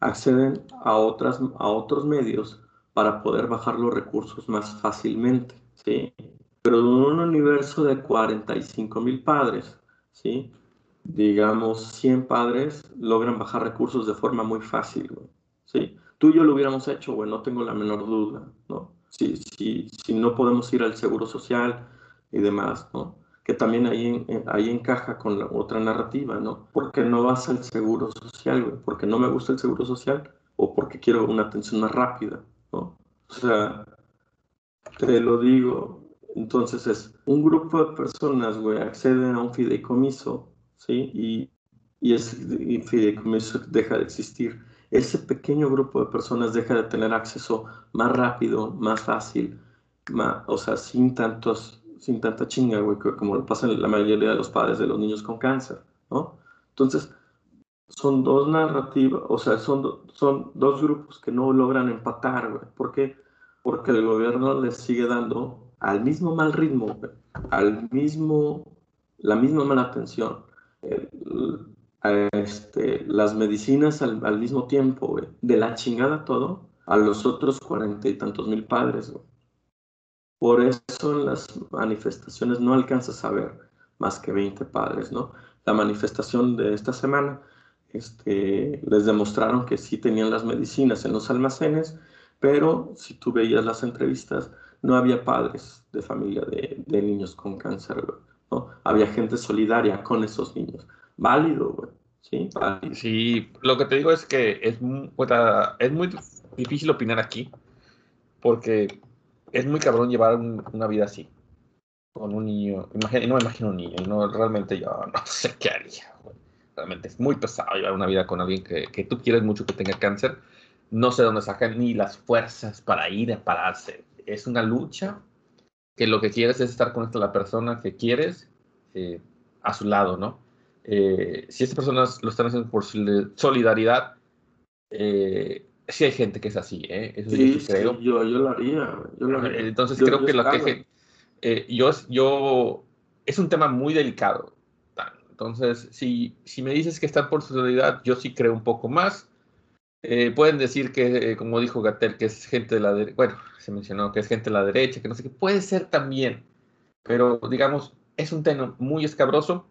[SPEAKER 2] acceden a, otras, a otros medios para poder bajar los recursos más fácilmente, ¿sí? Pero en un universo de 45 mil padres, ¿sí? digamos, 100 padres logran bajar recursos de forma muy fácil, ¿sí? Tú y yo lo hubiéramos hecho, güey, no tengo la menor duda, ¿no? Si, si, si no podemos ir al seguro social y demás, ¿no? Que también ahí, ahí encaja con la otra narrativa, ¿no? Porque no vas al seguro social, güey? Porque no me gusta el seguro social o porque quiero una atención más rápida, ¿no? O sea, Te lo digo. Entonces es un grupo de personas, güey, acceden a un fideicomiso, ¿sí? Y, y ese fideicomiso deja de existir. Ese pequeño grupo de personas deja de tener acceso más rápido, más fácil, más, o sea, sin tantos, sin tanta chinga, güey, como lo pasa en la mayoría de los padres de los niños con cáncer, ¿no? Entonces, son dos narrativas, o sea, son, son dos grupos que no logran empatar, güey. ¿Por qué? Porque el gobierno les sigue dando al mismo mal ritmo, al mismo, la misma mala atención, este, las medicinas al, al mismo tiempo, güey. De la chingada todo a los otros cuarenta y tantos mil padres, güey. Por eso en las manifestaciones no alcanzas a ver más que 20 padres, ¿no? La manifestación de esta semana este, les demostraron que sí tenían las medicinas en los almacenes, pero si tú veías las entrevistas, no había padres de familia de, niños con cáncer, ¿no? Había gente solidaria con esos niños. Válido, güey. Sí,
[SPEAKER 1] sí, lo que te digo es que es muy difícil opinar aquí, porque es muy cabrón llevar una vida así, con un niño. no me imagino un niño, no, realmente yo no sé qué haría, realmente es muy pesado llevar una vida con alguien que, que tú quieres mucho que tenga cáncer. No sé dónde sacan ni las fuerzas para ir a pararse. Es una lucha que lo que quieres es estar con la persona que quieres eh, a su lado, ¿no? Eh, si estas personas lo están haciendo por solidaridad, eh, sí hay gente que es así, ¿eh?
[SPEAKER 2] Eso sí, yo creo. yo, yo, lo haría. Yo lo haría.
[SPEAKER 1] Entonces creo que lo que... yo, yo, es un tema muy delicado. Entonces, si, si me dices que están por solidaridad, yo sí creo un poco más. Eh, pueden decir que, eh, como dijo Gatel, que es gente de la derecha, bueno, se mencionó que es gente de la derecha, que no sé qué, puede ser también, pero digamos, es un tema muy escabroso.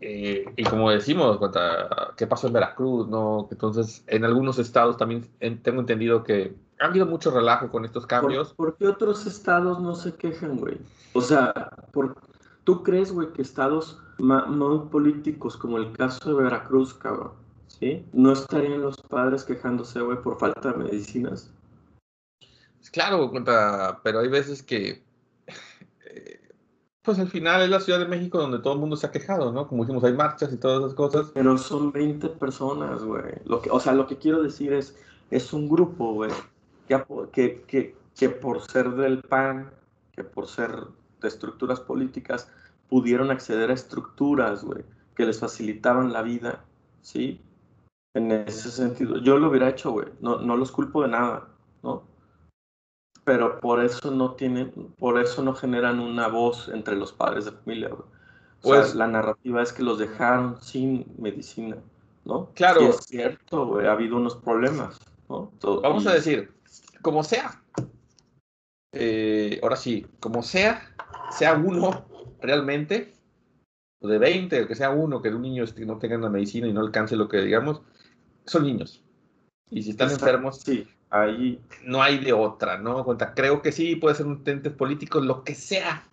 [SPEAKER 1] Eh, y como decimos, ¿qué pasó en Veracruz? No? Entonces, en algunos estados también tengo entendido que ha habido mucho relajo con estos cambios.
[SPEAKER 2] ¿Por, qué otros estados no se quejan, güey? O sea, ¿por, ¿tú crees, güey, que estados muy políticos, como el caso de Veracruz, cabrón, ¿sí? ¿No estarían los padres quejándose, güey, por falta de medicinas?
[SPEAKER 1] Pues claro, pero hay veces que, pues al final es la Ciudad de México donde todo el mundo se ha quejado, ¿no? Como dijimos, hay marchas y todas esas cosas.
[SPEAKER 2] Pero son 20 personas, güey. Que, o sea, lo que quiero decir es, es un grupo, güey, que por ser del PAN, que por ser de estructuras políticas, pudieron acceder a estructuras, güey, que les facilitaban la vida, ¿sí? En ese sentido, yo lo hubiera hecho, güey, no, no los culpo de nada, ¿no? Pero por eso no tienen, por eso no generan una voz entre los padres de familia, güey. pues, la narrativa es que los dejaron sin medicina, ¿no?
[SPEAKER 1] Claro.
[SPEAKER 2] es cierto, güey, ha habido unos problemas, ¿no?
[SPEAKER 1] Vamos a decir, como sea, eh, ahora sí, como sea, sea uno realmente, o de 20, o que sea uno, que un niño este, no tenga la medicina y no alcance lo que digamos, son niños. Y si están enfermos,
[SPEAKER 2] sí, ahí
[SPEAKER 1] no hay de otra, ¿no? Creo que sí, puede ser un ente político, lo que sea.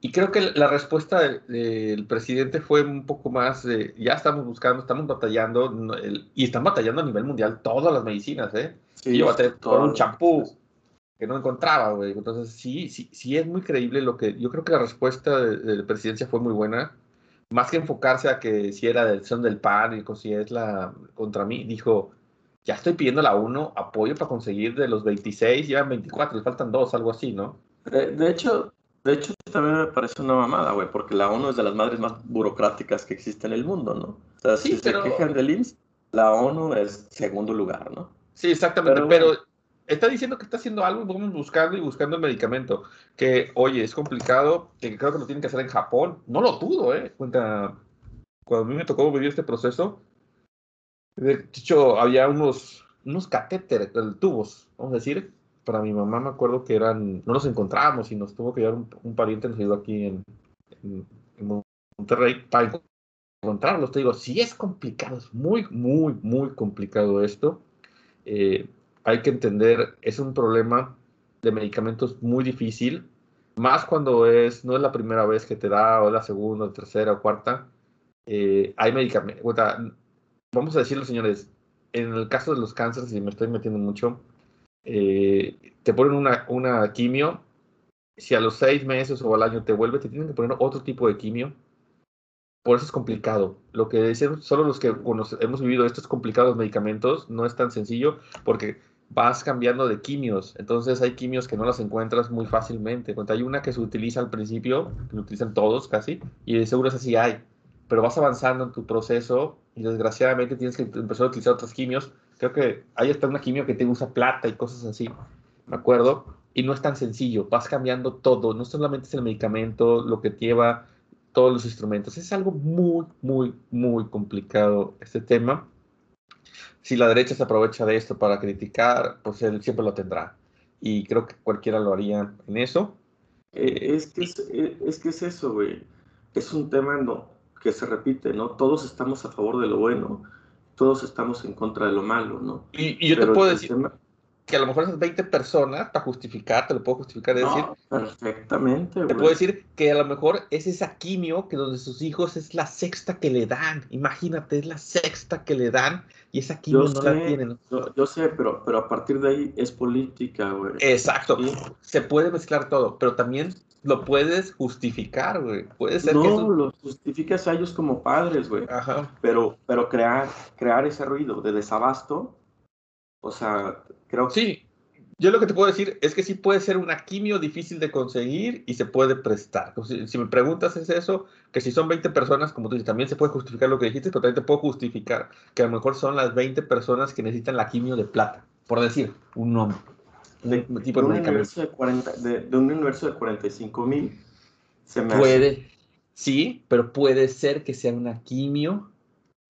[SPEAKER 1] Y creo que la respuesta del, presidente fue un poco más, de, ya estamos buscando, estamos batallando, y están batallando a nivel mundial todas las medicinas, ¿eh? Sí, yo todo un champú, que no encontraba, güey. Entonces, sí, sí, sí es muy creíble lo que. Yo creo que la respuesta de, la presidencia fue muy buena. Más que enfocarse a que si era del son del PAN y si es la contra mí, dijo: Ya estoy pidiendo la 1 apoyo para conseguir de los 26, llevan 24, le faltan dos, algo así, ¿no?
[SPEAKER 2] De, hecho, de hecho, también me parece una mamada, güey, porque la ONU es de las madres más burocráticas que existe en el mundo, ¿no? O sea, si se quejan del IMSS, la ONU es segundo lugar, ¿no?
[SPEAKER 1] Sí, exactamente, pero está diciendo que está haciendo algo y vamos buscando y buscando el medicamento. Que, oye, es complicado, que creo que lo tienen que hacer en Japón. No lo dudo, ¿eh? Cuenta, cuando a mí me tocó vivir este proceso, de hecho, había unos, unos catéteres, tubos, vamos a decir. Para mi mamá me acuerdo que eran, no los encontrábamos y nos tuvo que llevar un, pariente, nos ayudó aquí en, en, Monterrey para encontrarlos. Te digo, sí es complicado, es muy, muy, muy complicado esto. Eh, hay que entender, es un problema de medicamentos muy difícil, más cuando es, no es la primera vez que te da, o la segunda, o tercera, o cuarta. Eh, hay medicamentos, vamos a decirlo señores, en el caso de los cánceres, y me estoy metiendo mucho, eh, te ponen una, una quimio, si a los seis meses o al año te vuelve, te tienen que poner otro tipo de quimio. Por eso es complicado. Lo que dicen solo los que hemos vivido estos complicados medicamentos no es tan sencillo porque vas cambiando de quimios. Entonces hay quimios que no las encuentras muy fácilmente. Cuando hay una que se utiliza al principio, que lo utilizan todos casi, y de seguro es así hay. Pero vas avanzando en tu proceso y desgraciadamente tienes que empezar a utilizar otros quimios. Creo que hay hasta una quimio que te usa plata y cosas así, ¿me acuerdo? Y no es tan sencillo, vas cambiando todo, no solamente es el medicamento, lo que lleva, todos los instrumentos. Es algo muy, muy, muy complicado este tema si la derecha se aprovecha de esto para criticar, pues él siempre lo tendrá. Y creo que cualquiera lo haría en eso.
[SPEAKER 2] Eh, es, que es, eh, es, que es eso, güey. Es un tema no, que se repite, ¿no? Todos estamos a favor de lo bueno, todos estamos en contra de lo malo, ¿no?
[SPEAKER 1] Y, yo te puedo decir, que a lo mejor esas 20 personas, para justificar, te lo puedo justificar, decir.
[SPEAKER 2] perfectamente,
[SPEAKER 1] Te puedo decir que a lo mejor es esa quimio que donde sus hijos es la sexta que le dan. Imagínate, es la sexta que le dan y esa quimio no la tienen.
[SPEAKER 2] Yo, sé, pero, pero a partir de ahí es política, güey.
[SPEAKER 1] Exacto. Se puede mezclar todo, pero también lo puedes justificar, güey. Puede ser
[SPEAKER 2] no,
[SPEAKER 1] que
[SPEAKER 2] lo justificas a ellos como padres, güey. Ajá. Pero, pero crear, crear ese ruido de desabasto, o sea, Creo
[SPEAKER 1] Sí, yo lo que te puedo decir es que sí puede ser una quimio difícil de conseguir y se puede prestar. Si, me preguntas es eso, que si son 20 personas, como tú dices, también se puede justificar lo que dijiste, pero también te puedo justificar que a lo mejor son las 20 personas que necesitan la quimio de plata, por decir un nombre.
[SPEAKER 2] De, tipo de, un universo de, 40, de, un universo de 45 mil,
[SPEAKER 1] se me Puede, sí, pero puede ser que sea una quimio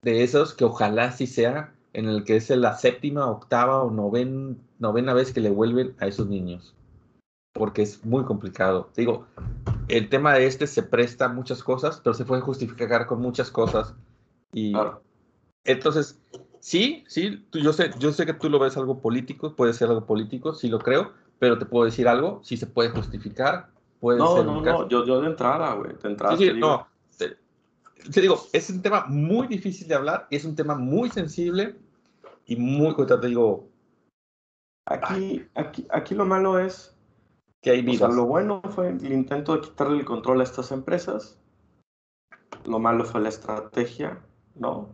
[SPEAKER 1] de esos que ojalá sí sea en el que es la séptima, octava o novena vez que le vuelven a esos niños. Porque es muy complicado. Digo, el tema de este se presta a muchas cosas, pero se puede justificar con muchas cosas. Y entonces, sí, sí, yo, sé, yo sé que tú lo ves algo político, puede ser algo político, sí lo creo, pero te puedo decir algo, sí se puede justificar. Puede
[SPEAKER 2] no, no, no, yo, yo de entrada, güey, de entrada. Sí,
[SPEAKER 1] no, te, digo, es un tema muy difícil de hablar, es un tema muy sensible, y muy, te digo...
[SPEAKER 2] Aquí, aquí, aquí lo malo es...
[SPEAKER 1] Que hay vidas.
[SPEAKER 2] O sea, lo bueno fue el intento de quitarle el control a estas empresas. Lo malo fue la estrategia, ¿no?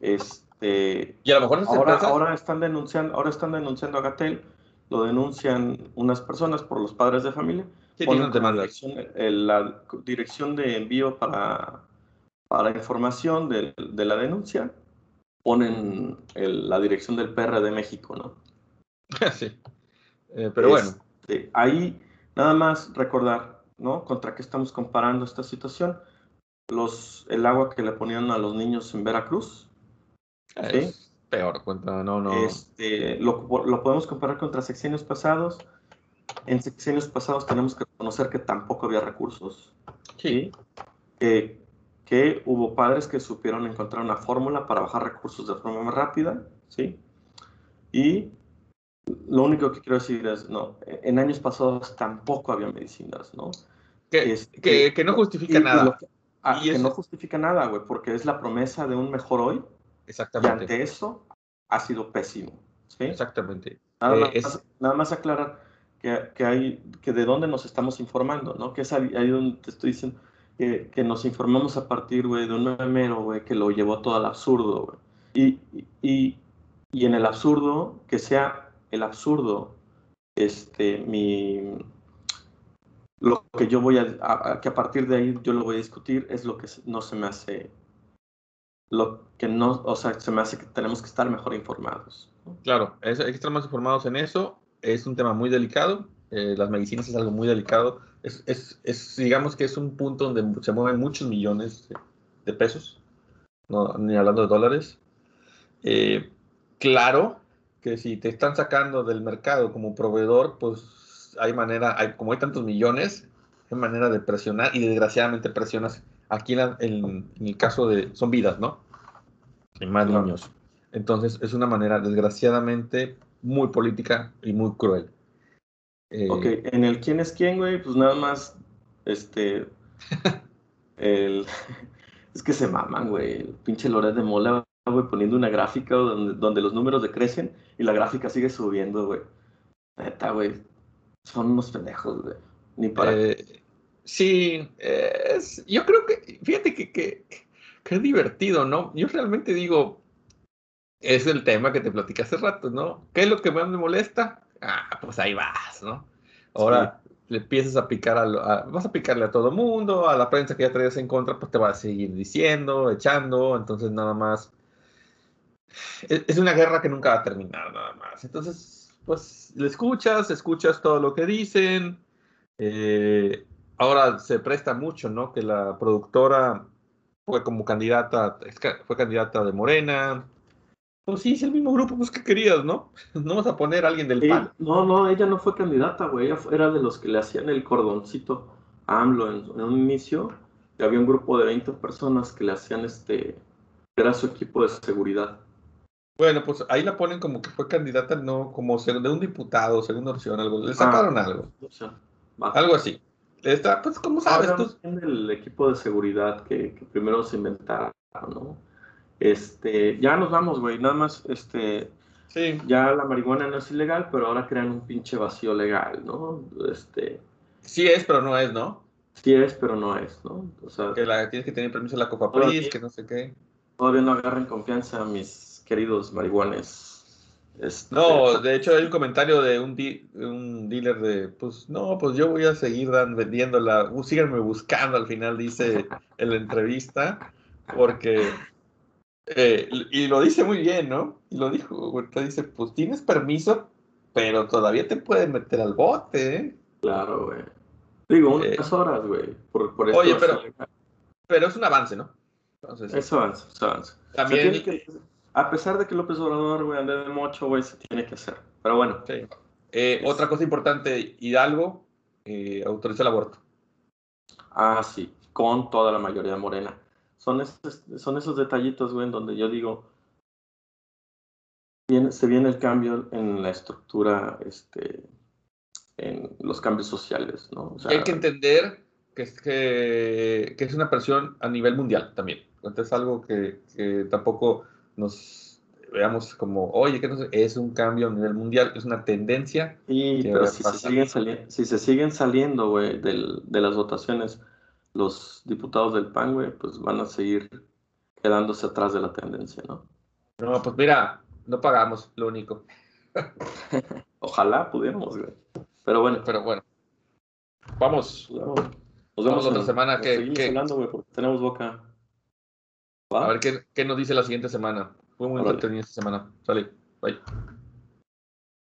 [SPEAKER 2] Este,
[SPEAKER 1] y a lo mejor
[SPEAKER 2] ahora, ahora están denunciando, ahora están denunciando a Gatel, lo denuncian unas personas por los padres de familia.
[SPEAKER 1] Sí, ponen
[SPEAKER 2] la dirección, la dirección de envío para, para información de, de la denuncia ponen la dirección del PR de México, ¿no?
[SPEAKER 1] sí. Eh, pero bueno.
[SPEAKER 2] Este, ahí nada más recordar, ¿no? Contra qué estamos comparando esta situación. Los, el agua que le ponían a los niños en Veracruz.
[SPEAKER 1] Es peor, cuenta, no, no.
[SPEAKER 2] Este, lo, lo, podemos comparar contra sexenios pasados. En sexenios pasados tenemos que reconocer que tampoco había recursos.
[SPEAKER 1] Sí.
[SPEAKER 2] ¿sí? que hubo padres que supieron encontrar una fórmula para bajar recursos de forma más rápida, ¿sí? Y lo único que quiero decir es, no, en años pasados tampoco había medicinas, ¿no?
[SPEAKER 1] Que, este, que, no justifica nada.
[SPEAKER 2] Ah, y que no justifica nada, güey, porque es la promesa de un mejor hoy.
[SPEAKER 1] Exactamente.
[SPEAKER 2] Y ante eso ha sido pésimo, ¿sí?
[SPEAKER 1] Exactamente.
[SPEAKER 2] Nada, eh, más, nada más aclarar que, que, hay, que de dónde nos estamos informando, ¿no? Que es ahí donde te estoy diciendo que, nos informamos a partir, güey, de un memero, güey, que lo llevó todo al absurdo, güey. Y, y, y, en el absurdo, que sea el absurdo, este, mi... Lo que yo voy a, que a partir de ahí yo lo voy a discutir es lo que no se me hace, lo que no, o sea, se me hace que tenemos que estar mejor informados.
[SPEAKER 1] Claro, hay que estar más informados en eso. Es un tema muy delicado. Eh, las medicinas es algo muy delicado es, digamos que es un punto donde se mueven muchos millones de, pesos, no, ni hablando de dólares. Eh, claro que si te están sacando del mercado como proveedor, pues hay manera, hay, como hay tantos millones, hay manera de presionar y desgraciadamente presionas. Aquí en, el caso de, son vidas, ¿no? Hay más niños. Entonces es una manera desgraciadamente muy política y muy cruel.
[SPEAKER 2] Eh, ok, en el quién es quién, güey, pues nada más, este, el, es que se maman, güey, el pinche Loret de Mola, güey, poniendo una gráfica donde, donde los números decrecen y la gráfica sigue subiendo, güey. Neta, güey. Son unos pendejos, güey. Ni para.
[SPEAKER 1] Eh, sí, es, yo creo que, fíjate que, que, que es divertido, ¿no? Yo realmente digo, es el tema que te platicé hace rato, ¿no? ¿Qué es lo que más me molesta? Ah, pues ahí vas, ¿no? Ahora le empiezas a picar a, vas a picarle a todo mundo, a la prensa que ya traías en contra, pues te va a seguir diciendo, echando, entonces nada más. Es, una guerra que nunca va a terminar, nada más. Entonces, pues le escuchas, escuchas todo lo que dicen. Eh, ahora se presta mucho, ¿no? Que la productora fue como candidata, fue candidata de Morena, pues sí, es el mismo grupo, pues que querías, ¿no? No vas a poner a alguien del PAN.
[SPEAKER 2] No, no, ella no fue candidata, güey. Ella era de los que le hacían el cordoncito a AMLO en, un inicio. Y había un grupo de 20 personas que le hacían este. Era su equipo de seguridad.
[SPEAKER 1] Bueno, pues ahí la ponen como que fue candidata, no como de un diputado, segunda opción, algo. Le sacaron ah, algo. algo así. Está, pues, ¿cómo sabes tú?
[SPEAKER 2] el equipo de seguridad que, que primero se inventaron, ¿no? Este, ya nos vamos, güey. Nada más, este, sí. ya la marihuana no es ilegal, pero ahora crean un pinche vacío legal, ¿no? Este.
[SPEAKER 1] Sí es, pero no es, ¿no?
[SPEAKER 2] Sí es, pero no es, ¿no?
[SPEAKER 1] O sea, que la, tienes que tener permiso de la Copa Pris, que no sé qué.
[SPEAKER 2] Todavía no agarren confianza mis queridos marihuanes.
[SPEAKER 1] Este, no, de hecho hay un comentario de un, un dealer de, pues no, pues yo voy a seguir vendiéndola, síganme buscando al final, dice en la entrevista, porque eh, y lo dice muy bien, ¿no? Y lo dijo, ahorita dice, pues tienes permiso, pero todavía te pueden meter al bote, ¿eh?
[SPEAKER 2] Claro, güey. Digo, unas eh, horas, güey. Por,
[SPEAKER 1] oye, pero, pero es un avance, ¿no?
[SPEAKER 2] Entonces, es avance, es avance. También... a pesar de que López Obrador, güey, ande de mocho, güey, se tiene que hacer. Pero bueno.
[SPEAKER 1] Sí. Eh, otra cosa importante, Hidalgo autoriza el aborto.
[SPEAKER 2] Ah, sí, con toda la mayoría de morena son esos, son esos detallitos, güey, en donde yo digo, viene, se viene el cambio en la estructura, este, en los cambios sociales, ¿no?
[SPEAKER 1] Hay que entender que es, que, que, es una presión a nivel mundial también. Entonces es algo que, que tampoco nos veamos como, oye, que no es un cambio a nivel mundial, es una tendencia.
[SPEAKER 2] Y, pero si se, siguen si se siguen saliendo, güey, de las votaciones los diputados del PAN, güey, pues van a seguir quedándose atrás de la tendencia, ¿no?
[SPEAKER 1] No, pues mira, no pagamos, lo único.
[SPEAKER 2] Ojalá pudiéramos, güey. Pero bueno.
[SPEAKER 1] Pero bueno. Vamos. Nos vemos otra semana. Que,
[SPEAKER 2] que... hablando, güey, porque tenemos boca.
[SPEAKER 1] A ver qué, qué, nos dice la siguiente semana. Fue muy entretenida esta semana. Sale. Bye.